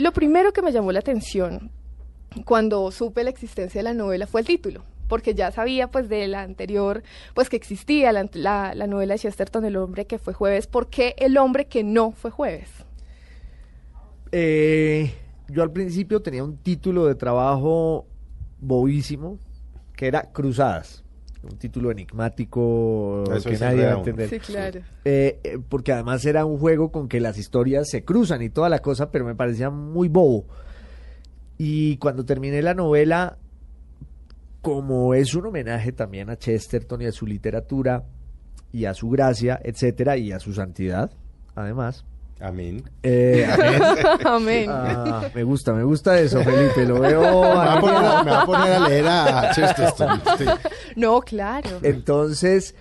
Lo primero que me llamó la atención cuando supe la existencia de la novela fue el título porque ya sabía pues de la anterior, pues que existía la, la, novela de Chesterton, El hombre que fue jueves. ¿Por qué El hombre que no fue jueves? Eh, yo al principio tenía un título de trabajo bobísimo, que era Cruzadas. Un título enigmático que nadie va a entender. Sí, claro. Eh, eh, porque además era un juego con que las historias se cruzan y toda la cosa, pero me parecía muy bobo. Y cuando terminé la novela, como es un homenaje también a Chesterton y a su literatura y a su gracia, etcétera, y a su santidad, además, Amén. Eh, amén. Ah, me gusta, me gusta eso, Felipe. Lo veo. Me va a poner a, leer a Chesterton. No, claro. Entonces,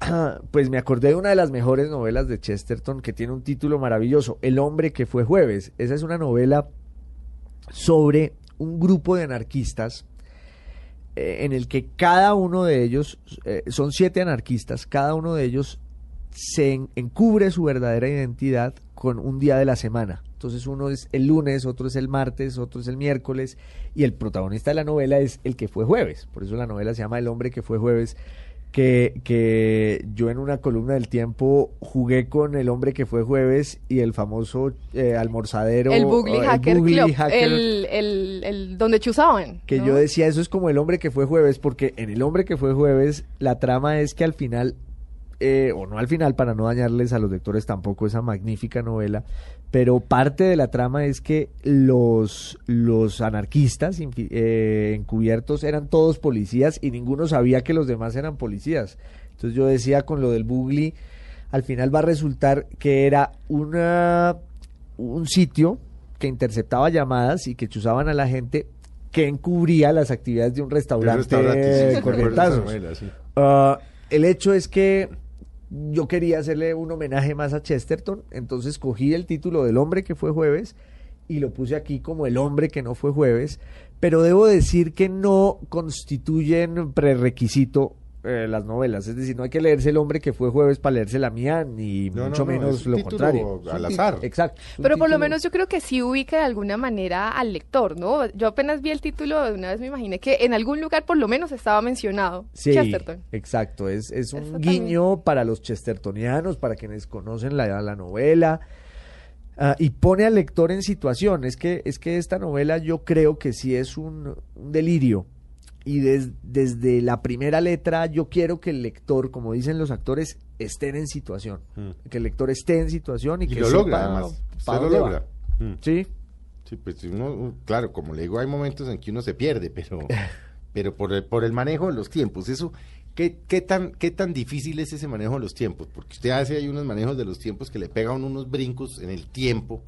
pues me acordé de una de las mejores novelas de Chesterton que tiene un título maravilloso: El hombre que fue jueves. Esa es una novela sobre un grupo de anarquistas eh, en el que cada uno de ellos, eh, son siete anarquistas, cada uno de ellos se encubre su verdadera identidad con un día de la semana. Entonces uno es el lunes, otro es el martes, otro es el miércoles y el protagonista de la novela es el que fue jueves. Por eso la novela se llama El hombre que fue jueves. Que, que yo en una columna del tiempo jugué con el hombre que fue jueves y el famoso eh, almorzadero. El Bugly Hacker el, el, el, donde chuzaban. Que yo decía, eso es como el hombre que fue jueves, porque en el hombre que fue jueves la trama es que al final eh, o no al final para no dañarles a los lectores tampoco esa magnífica novela, pero parte de la trama es que los, los anarquistas eh, encubiertos eran todos policías y ninguno sabía que los demás eran policías. Entonces yo decía con lo del Bugli, al final va a resultar que era una, un sitio que interceptaba llamadas y que chuzaban a la gente que encubría las actividades de un restaurante, ah, el hecho es que yo quería hacerle un homenaje más a Chesterton, entonces cogí el título del hombre que fue jueves y lo puse aquí como el hombre que no fue jueves, pero debo decir que no constituyen prerequisito eh, las novelas. Es decir, no hay que leerse El hombre que fue jueves para leerse la mía, ni mucho menos lo contrario. Al azar. Exacto. Pero por lo menos yo creo que sí ubica de alguna manera al lector, ¿no? Yo apenas vi el título, de una vez me imaginé que en algún lugar por lo menos estaba mencionado sí, Exacto, es, es un guiño para los chestertonianos, para quienes conocen la, la novela. Ah, y pone al lector en situación. Es que, es que esta novela yo creo que sí es un delirio y desde la primera letra yo quiero que el lector, como dicen los actores, estén en situación. Mm. Que el lector esté en situación y, que lo logra, además. lo logra. Mm. Sí. Sí, pues uno, claro, como le digo, hay momentos en que uno se pierde, pero, pero por el, por el manejo de los tiempos, eso, ¿qué, qué, tan, ¿qué tan difícil es ese manejo de los tiempos? Porque usted hace hay unos manejos de los tiempos que le pegan unos brincos en el tiempo,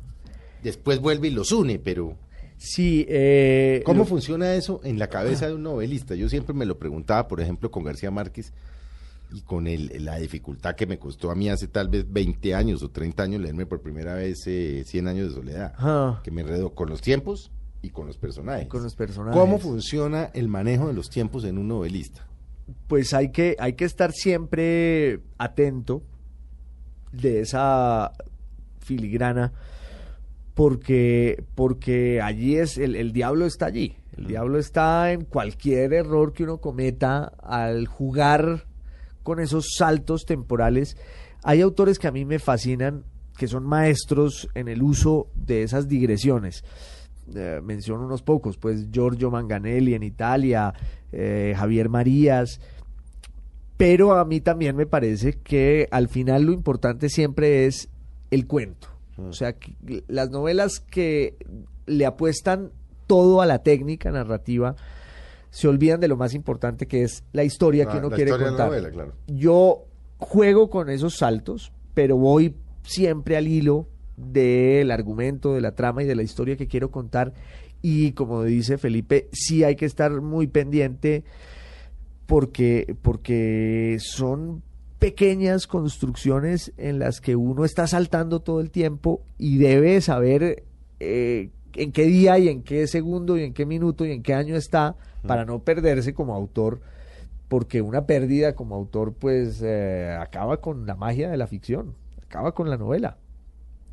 después vuelve y los une, pero Sí, eh, ¿Cómo funciona eso en la cabeza de un novelista? Yo siempre me lo preguntaba, por ejemplo, con García Márquez y con el, la dificultad que me costó a mí hace tal vez 20 años o 30 años leerme por primera vez eh, 100 años de soledad, que me enredó con los tiempos y con los personajes. Con los personajes. ¿Cómo funciona el manejo de los tiempos en un novelista? Pues hay que, hay que estar siempre atento de esa filigrana porque, porque allí es, el, el diablo está allí. El diablo está en cualquier error que uno cometa al jugar con esos saltos temporales. Hay autores que a mí me fascinan, que son maestros en el uso de esas digresiones. Eh, menciono unos pocos, pues Giorgio Manganelli en Italia, eh, Javier Marías, pero a mí también me parece que al final lo importante siempre es el cuento. O sea, las novelas que le apuestan todo a la técnica narrativa se olvidan de lo más importante que es la historia que uno quiere contar. Yo juego con esos saltos, pero voy siempre al hilo del argumento, de la trama y de la historia que quiero contar. Y como dice Felipe, sí hay que estar muy pendiente porque, porque son pequeñas construcciones en las que uno está saltando todo el tiempo y debe saber eh, en qué día y en qué segundo y en qué minuto y en qué año está para no perderse como autor, porque una pérdida como autor pues eh, acaba con la magia de la ficción, acaba con la novela.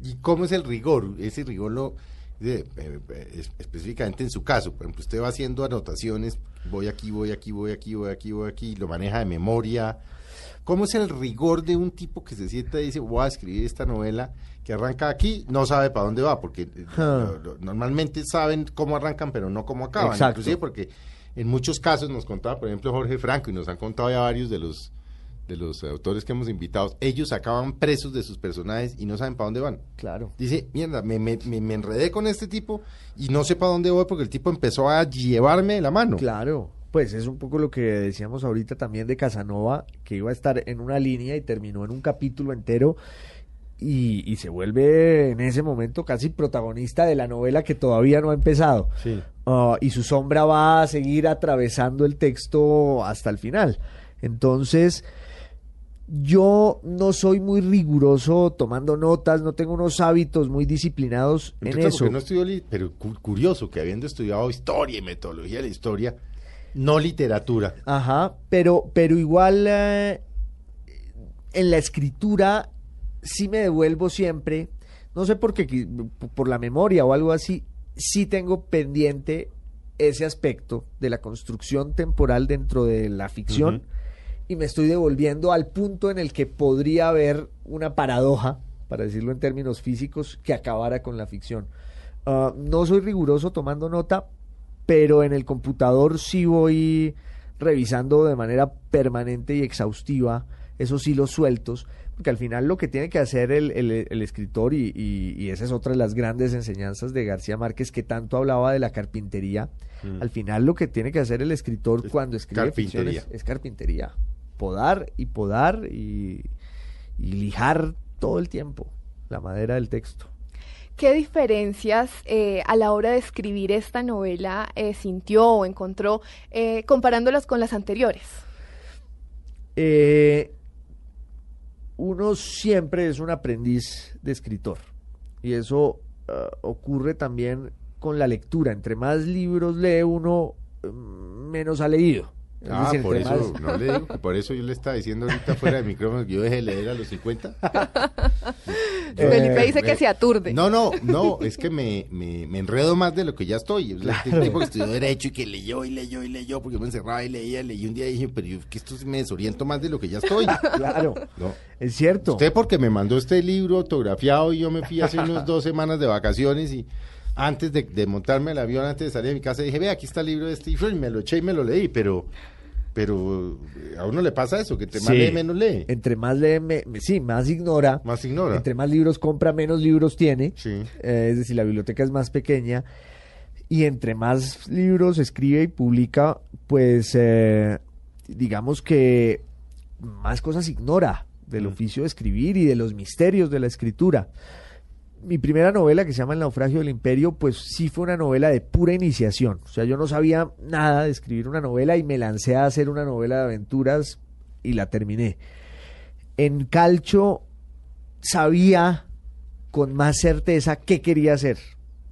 ¿Y cómo es el rigor? Ese rigor lo de, eh, eh, es- específicamente en su caso, por ejemplo, usted va haciendo anotaciones, voy aquí, voy aquí, voy aquí, voy aquí, voy aquí, lo maneja de memoria. ¿Cómo es el rigor de un tipo que se sienta y dice, voy a escribir esta novela que arranca aquí, no sabe para dónde va? Porque eh, Ah. normalmente saben cómo arrancan, pero no cómo acaban. Exacto. Inclusive porque en muchos casos nos contaba, por ejemplo, Jorge Franco, y nos han contado ya varios de los de los autores que hemos invitado, ellos acaban presos de sus personajes y no saben para dónde van. Claro. Dice, mierda, me, me, me, me enredé con este tipo y no sé para dónde voy porque el tipo empezó a llevarme de la mano. Claro, pues es un poco lo que decíamos ahorita también de Casanova, que iba a estar en una línea y terminó en un capítulo entero y, y se vuelve en ese momento casi protagonista de la novela que todavía no ha empezado. Sí. Ah, y su sombra va a seguir atravesando el texto hasta el final. Entonces, yo no soy muy riguroso tomando notas, no tengo unos hábitos muy disciplinados en eso. no pero cu- curioso que habiendo estudiado historia y metodología de la historia, no literatura. Ajá, pero, pero igual eh, en la escritura sí me devuelvo siempre, no sé por qué, por la memoria o algo así, sí tengo pendiente ese aspecto de la construcción temporal dentro de la ficción y me estoy devolviendo al punto en el que podría haber una paradoja, para decirlo en términos físicos, que acabara con la ficción. Ah, no soy riguroso tomando nota, pero en el computador sí voy revisando de manera permanente y exhaustiva esos hilos sueltos, porque al final lo que tiene que hacer el, el- el escritor, y, y- y esa es otra de las grandes enseñanzas de García Márquez, que tanto hablaba de la carpintería, Mm. al final lo que tiene que hacer el escritor Es cuando escribe es, es carpintería, podar y podar y, y lijar todo el tiempo la madera del texto. ¿Qué diferencias eh, a la hora de escribir esta novela eh, sintió o encontró eh, comparándolas con las anteriores? Eh, uno siempre es un aprendiz de escritor y eso ah, ocurre también con la lectura. Entre más libros lee uno, mm, menos ha leído. Es Ah, decir, por eso, más- no le digo, por eso yo le estaba diciendo ahorita fuera de micrófono que yo dejé de leer a los 50. Yo- Felipe dice que se aturde. No, no, no, es que me, me, me enredo más de lo que ya estoy. Sea, este tipo que estudió Derecho y que leyó y leyó y leyó, porque me encerraba y leía, leí un día y dije, pero yo, que esto me desoriento más de lo que ya estoy. Claro, No. es cierto. Usted porque me mandó este libro autografiado y yo me fui hace unas dos semanas de vacaciones y antes de, de montarme al avión, antes de salir de mi casa, dije, ve, aquí está el libro de Steve y me lo eché y me lo leí, pero, pero eh, a uno le pasa eso, que te más Sí. lee, menos lee, Entre más lee, me- sí, más ignora. más ignora. Entre más libros compra, menos libros tiene. Sí. Eh, es decir, la biblioteca es más pequeña. Y entre más libros escribe y publica, pues eh, digamos que más cosas ignora del Mm. oficio de escribir y de los misterios de la escritura. Mi primera novela, que se llama El naufragio del imperio, pues sí fue una novela de pura iniciación. O sea, yo no sabía nada de escribir una novela y me lancé a hacer una novela de aventuras y la terminé. En Calcho sabía con más certeza qué quería hacer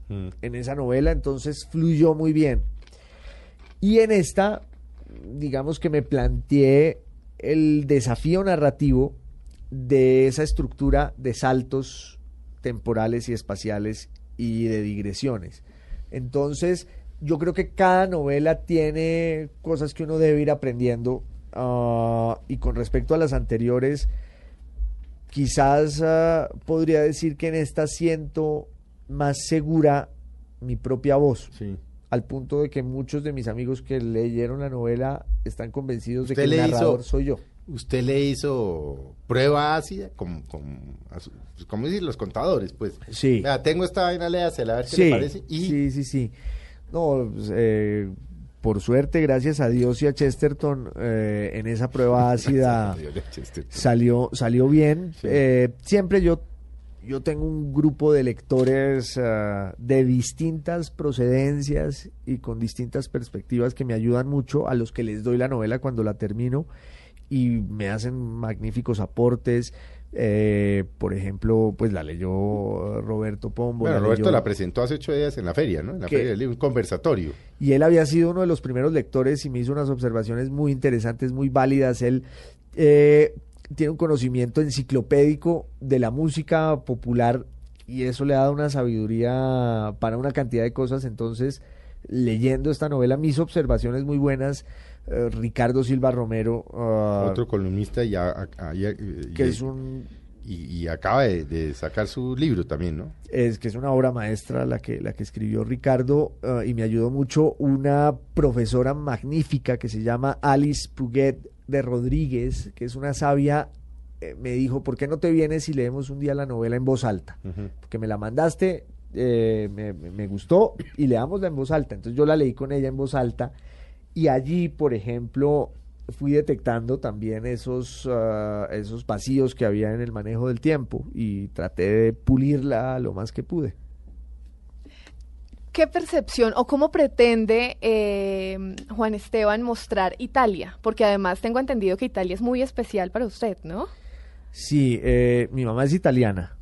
Mm. en esa novela, entonces fluyó muy bien. Y en esta, digamos que me planteé el desafío narrativo de esa estructura de saltos temporales y espaciales y de digresiones. Entonces, yo creo que cada novela tiene cosas que uno debe ir aprendiendo ah, y con respecto a las anteriores, quizás ah, podría decir que en esta siento más segura mi propia voz, Sí. al punto de que muchos de mis amigos que leyeron la novela están convencidos de que ¿Usted el hizo- narrador soy yo. ¿Usted le hizo prueba ácida? Como, como, pues, ¿Cómo decir? Los contadores, pues. Sí. Tengo esta vaina, léasela, a ver qué Sí, le parece. Y sí, sí, sí. No, pues, eh, por suerte, gracias a Dios y a Chesterton, eh, en esa prueba ácida salió, salió bien. Sí. Eh, siempre yo, yo tengo un grupo de lectores ah, de distintas procedencias y con distintas perspectivas que me ayudan mucho, a los que les doy la novela cuando la termino y me hacen magníficos aportes. Eh, por ejemplo, pues la leyó Roberto Pombo. Bueno, la Roberto leyó- la presentó hace ocho días en la feria, ¿no? En la feria del libro, un conversatorio. y él había sido uno de los primeros lectores y me hizo unas observaciones muy interesantes, muy válidas. Él eh, tiene un conocimiento enciclopédico de la música popular y eso le ha dado una sabiduría para una cantidad de cosas. Entonces, leyendo esta novela, mis observaciones muy buenas. Eh, Ricardo Silva Romero, ah, Otro columnista y, a- a- a- y- que es un y, y acaba de, de sacar su libro también, ¿no? es que es una obra maestra la que, la que escribió Ricardo eh, y me ayudó mucho una profesora magnífica que se llama Alice Puget de Rodríguez, que es una sabia, eh, me dijo, ¿por qué no te vienes y leemos un día la novela en voz alta? Ujú. Porque me la mandaste, eh, me, me- me gustó y leámosla en voz alta. Entonces yo la leí con ella en voz alta y allí, por ejemplo, fui detectando también esos, ah, esos vacíos que había en el manejo del tiempo y traté de pulirla lo más que pude. ¿Qué percepción o cómo pretende eh, Juan Esteban mostrar Italia? Porque además tengo entendido que Italia es muy especial para usted, ¿no? Sí, eh, mi mamá es italiana.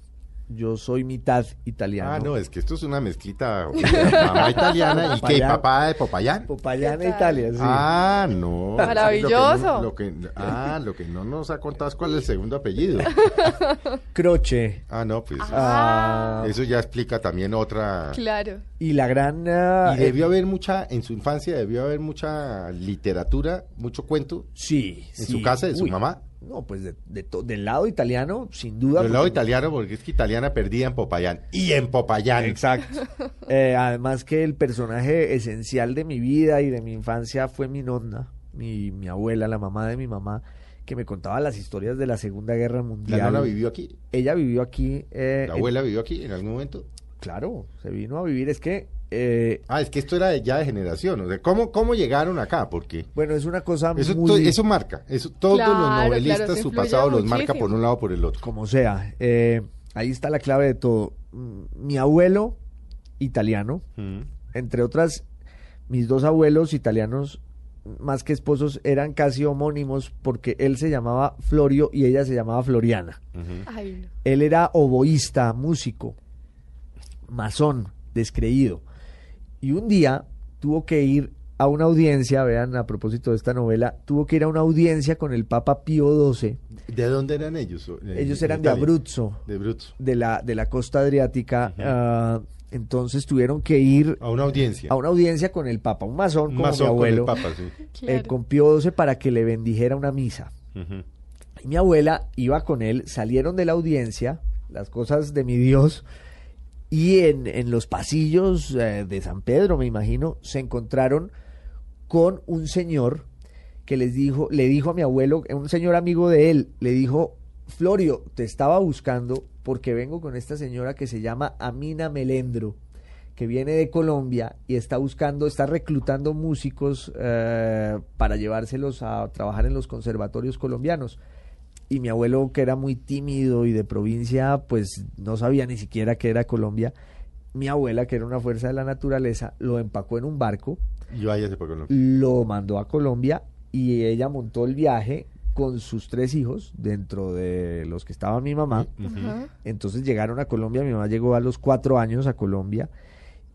Yo soy mitad italiano. Ah, no, es que esto es una mezclita mamá italiana y que Popayán. papá de Popayán. Popayana, ¿Qué tal? Italia, sí. Ah, no. Maravilloso. Lo que, no- lo que- ah, lo que no nos ha contado es cuál es el segundo apellido. Croce. Ah, no, pues Ah, eso ya explica también otra. Claro. y la gran... ah, Y debió haber mucha, en su infancia debió haber mucha literatura, mucho cuento Sí, en sí. su casa de su Uy, mamá. No, pues de- de to- del lado italiano, sin duda. Del lado italiano, porque es que italiana perdida en Popayán. Y en Popayán. Exacto. Eh, además que el personaje esencial de mi vida y de mi infancia fue mi nonna, mi, mi abuela, la mamá de mi mamá, que me contaba las historias de la Segunda Guerra Mundial. La vivió aquí. Ella vivió aquí. eh, La en- abuela vivió aquí en algún momento. claro, se vino a vivir. Es que, eh, Ah, es que esto era de- ya de generación. O sea, ¿cómo, cómo llegaron acá? Porque bueno, es una cosa eso, muy... eso marca. Eso, todos Claro, los novelistas, su pasado los marca por un lado o por el otro. como sea. eh, ahí está la clave de todo. Mm, Mi abuelo, italiano, Mm. entre otras, mis dos abuelos italianos, más que esposos, eran casi homónimos porque él se llamaba Florio y ella se llamaba Floriana. Ujú. Ay, no. Él era oboísta, músico, masón, descreído. Y un día tuvo que ir a una audiencia, vean a propósito de esta novela, tuvo que ir a una audiencia con el Papa Pío XII. ¿De dónde eran ellos? Eh, Ellos eran de. Abruzzo, De Abruzzo. de la, de la costa adriática. Ah, entonces tuvieron que ir A una audiencia. a una audiencia con el Papa, un masón como masón mi con el abuelo, papa, sí. eh, Claro. con Pío XII para que le bendijera una misa. Y mi abuela iba con él, salieron de la audiencia, las cosas de mi Dios, y en, en los pasillos eh, de San Pedro, me imagino, se encontraron con un señor que les dijo, le dijo a mi abuelo, un señor amigo de él, le dijo, Florio, te estaba buscando porque vengo con esta señora que se llama Amina Melendro, que viene de Colombia y está buscando, está reclutando músicos eh, para llevárselos a trabajar en los conservatorios colombianos. Y mi abuelo, que era muy tímido y de provincia, pues no sabía ni siquiera que era Colombia. Mi abuela, que era una fuerza de la naturaleza, lo empacó en un barco, Y váyase por Colombia. lo mandó a Colombia y ella montó el viaje con sus tres hijos, dentro de los que estaba mi mamá. Entonces llegaron a Colombia, mi mamá llegó a los cuatro años a Colombia.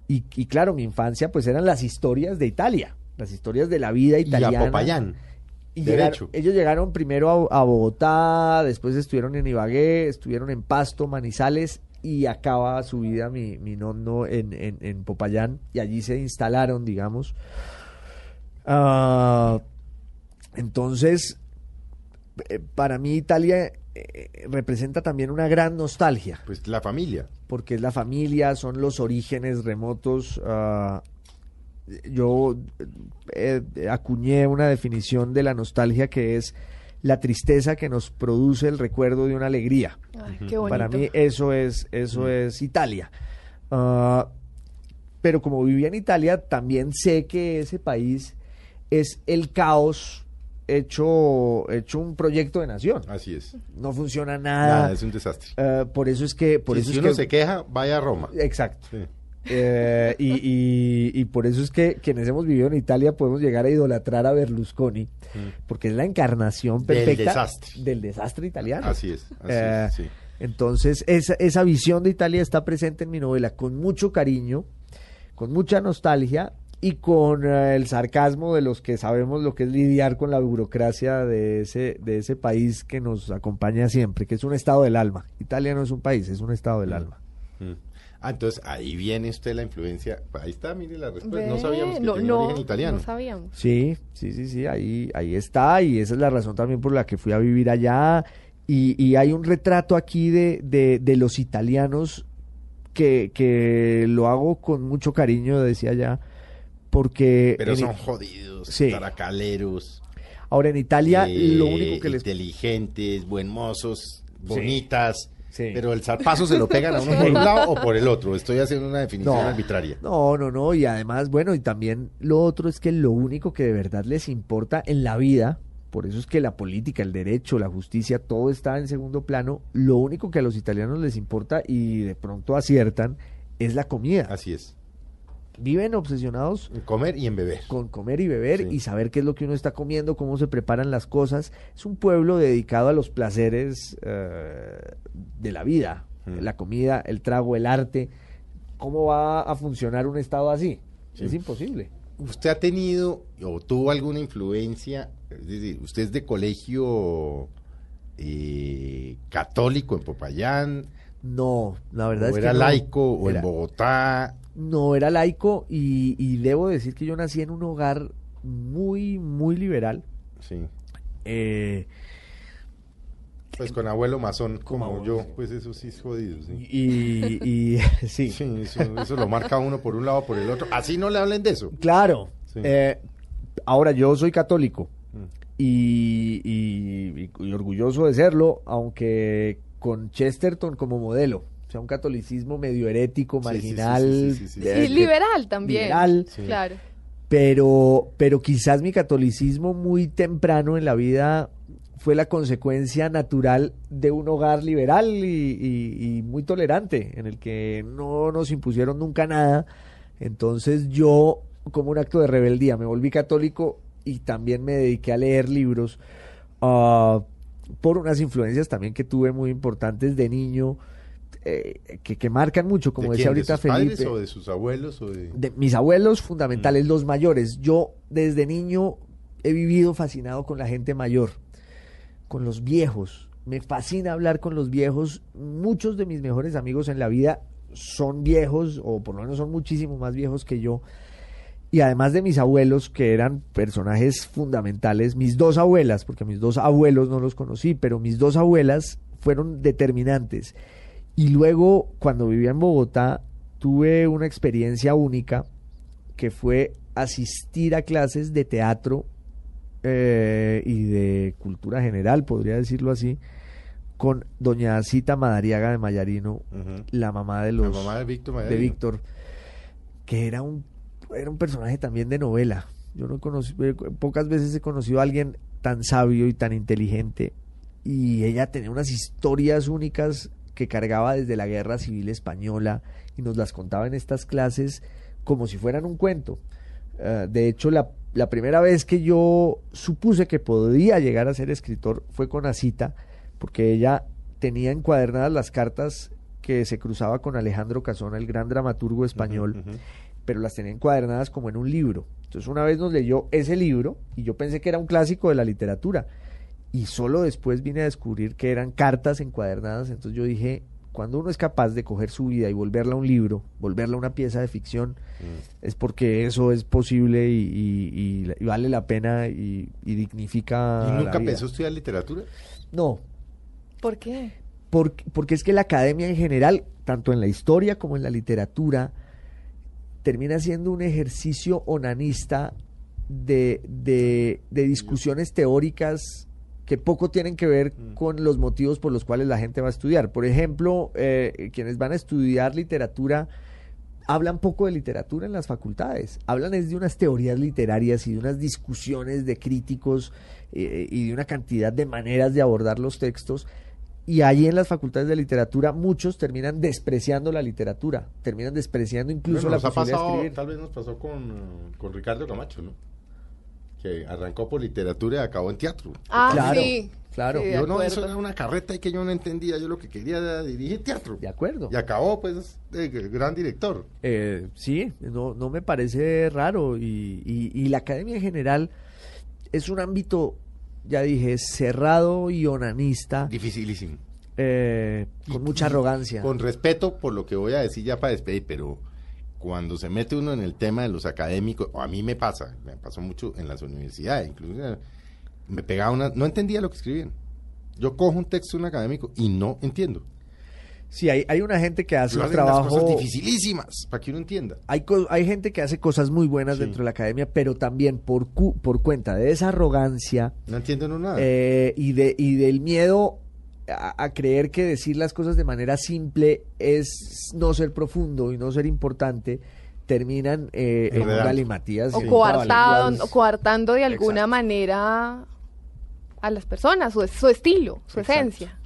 Y, y claro, mi infancia pues eran las historias de Italia, las historias de la vida Y italiana. a Popayán. Y Derecho. llegaron- ellos llegaron primero a, a Bogotá, después estuvieron en Ibagué, estuvieron en Pasto, Manizales y acaba su vida mi, mi nono en, en, en Popayán y allí se instalaron, digamos. Ah, entonces, eh, para mí Italia eh, representa también una gran nostalgia Pues la familia. porque es la familia, son los orígenes remotos. ah, yo eh, acuñé una definición de la nostalgia que es la tristeza que nos produce el recuerdo de una alegría. Ay, qué bonito. Para mí eso es, eso es Italia. Ah, pero como vivía en Italia, también sé que ese país es el caos hecho, hecho un proyecto de nación. Así es. No funciona Nada, nada. es un desastre. Eh, por eso es que, por Si- eso si es uno que, se queja, vaya a Roma. exacto. Sí. Eh, y, y- y por eso es que quienes hemos vivido en Italia podemos llegar a idolatrar a Berlusconi, porque es la encarnación Del perfecta desastre. del desastre italiano. Así es. Así Eh, es sí. Entonces, esa, esa visión de Italia está presente en mi novela con mucho cariño, con mucha nostalgia y con eh, el sarcasmo de los que sabemos lo que es lidiar con la burocracia de ese, de ese país que nos acompaña siempre, que es un estado del alma. Italia no es un país, es un estado del Mm. alma. Mm. Ah, entonces ahí viene usted la influencia. Ahí está, mire la respuesta. no sabíamos que no, tenía no, origen italiano. no sabíamos. Sí, sí, sí, sí, ahí, ahí está y esa es la razón también por la que fui a vivir allá. Y, y hay un retrato aquí de, de, de los italianos que, que lo hago con mucho cariño, decía ya, porque... Pero son jodidos, Sí. taracaleros. ahora en Italia eh, lo único que les... Inteligentes, buen mozos, bonitas. Sí. Pero el zarpazo se lo pegan a uno por un lado o por el otro. Estoy haciendo una definición No. arbitraria. No, no, no, y además, bueno, y también lo otro es que lo único que de verdad les importa en la vida, por eso es que la política, el derecho, la justicia, todo está en segundo plano, lo único que a los italianos les importa y de pronto aciertan es la comida. Así es. Viven obsesionados En comer y en beber. con comer y beber Sí. y saber qué es lo que uno está comiendo, cómo se preparan las cosas. Es un pueblo dedicado a los placeres eh, de la vida, Mm. la comida, el trago, el arte. ¿Cómo va a funcionar un estado así? Sí. Es imposible. ¿Usted ha tenido o tuvo alguna influencia? Es decir, usted es de colegio eh, católico en Popayán, No, la verdad o es era que no. laico, o Era- en Bogotá. No, era laico y, y debo decir que yo nací en un hogar muy, muy liberal. Sí. Eh, Pues con abuelo masón como yo, sí. pues eso sí es jodido. Sí, y, y sí, Sí, eso, eso lo marca uno por un lado o por el otro. Así no le hablen de eso. claro. Sí. Eh, ahora, yo soy católico Mm. y, y- y- y orgulloso de serlo, aunque con Chesterton como modelo. O sea, un catolicismo medio herético, Sí, sí, sí, marginal. sí, sí, sí, sí, Sí, que- liberal también. liberal. Sí. Claro. pero, pero quizás mi catolicismo muy temprano en la vida fue la consecuencia natural de un hogar liberal y, y- y muy tolerante, en el que no nos impusieron nunca nada. Entonces yo, como un acto de rebeldía, me volví católico y también me dediqué a leer libros ah, por unas influencias también que tuve muy importantes de niño. Eh, que, que marcan mucho, como ¿De decía quién? ¿De ahorita sus padres Felipe o de sus abuelos o de...? de mis abuelos fundamentales, Mm. los mayores. Yo desde niño he vivido fascinado con la gente mayor, con los viejos. Me fascina hablar con los viejos. Muchos de mis mejores amigos en la vida son viejos, o por lo menos son muchísimo más viejos que yo. Y además de mis abuelos, que eran personajes fundamentales, mis dos abuelas, porque mis dos abuelos no los conocí, pero mis dos abuelas fueron determinantes. Y luego, cuando vivía en Bogotá, tuve una experiencia única que fue asistir a clases de teatro eh, y de cultura general, podría decirlo así, con doña Cita Madariaga de Mayarino, la mamá de La los mamá de Víctor de. Víctor, que era un, era un personaje también de novela. Yo no conocí, eh, pocas veces he conocido a alguien tan sabio y tan inteligente. Y ella tenía unas historias únicas que cargaba desde la Guerra Civil Española y nos las contaba en estas clases como si fueran un cuento. Eh, de hecho, la, la primera vez que yo supuse que podía llegar a ser escritor fue con Asita, porque ella tenía encuadernadas las cartas que se cruzaba con Alejandro Casona, el gran dramaturgo español, pero las tenía encuadernadas como en un libro. Entonces una vez nos leyó ese libro y yo pensé que era un clásico de la literatura y solo después vine a descubrir que eran cartas encuadernadas. Entonces yo dije, cuando uno es capaz de coger su vida y volverla a un libro, volverla a una pieza de ficción, Mm. es porque eso es posible y, y- y- y vale la pena y, y dignifica. ¿Y la nunca vida. pensó estudiar literatura? No, ¿Por qué? porque, porque es que la academia en general, tanto en la historia como en la literatura, termina siendo un ejercicio onanista de, de- de discusiones teóricas que poco tienen que ver Mm. con los motivos por los cuales la gente va a estudiar. Por ejemplo, eh, quienes van a estudiar literatura hablan poco de literatura en las facultades, hablan es de unas teorías literarias y de unas discusiones de críticos eh, y de una cantidad de maneras de abordar los textos. Y ahí en las facultades de literatura muchos terminan despreciando la literatura, terminan despreciando incluso Bueno, la posibilidad de escribir. tal vez nos pasó con, con Ricardo Camacho, ¿no? Que arrancó por literatura y acabó en teatro. Ah, Claro, sí. claro. Sí, yo no, eso era una carreta y que yo no entendía. Yo lo que quería era dirigir teatro. De acuerdo. Y acabó, pues, de gran director. Eh, sí, no, no me parece raro. Y, y- y la academia en general es un ámbito, ya dije, cerrado y onanista. Dificilísimo. eh, con mucha arrogancia. Con respeto por lo que voy a decir ya para despedir, pero cuando se mete uno en el tema de los académicos, o a mí me pasa, me pasó mucho en las universidades, incluso me pegaba una, no entendía lo que escribían. Yo cojo un texto de un académico y no entiendo. Sí, hay, hay una gente que hace un trabajo... cosas dificilísimas para que uno entienda. Hay, hay gente que hace cosas muy buenas Sí. dentro de la academia, pero también por, cu- por cuenta de esa arrogancia No entienden nada. eh, y, de, y del miedo a, a creer que decir las cosas de manera simple es no ser profundo y no ser importante, terminan eh, en un Enredando. galimatías. o y coartado- o coartando de alguna Exacto. manera a las personas, su, su estilo, su Exacto. esencia.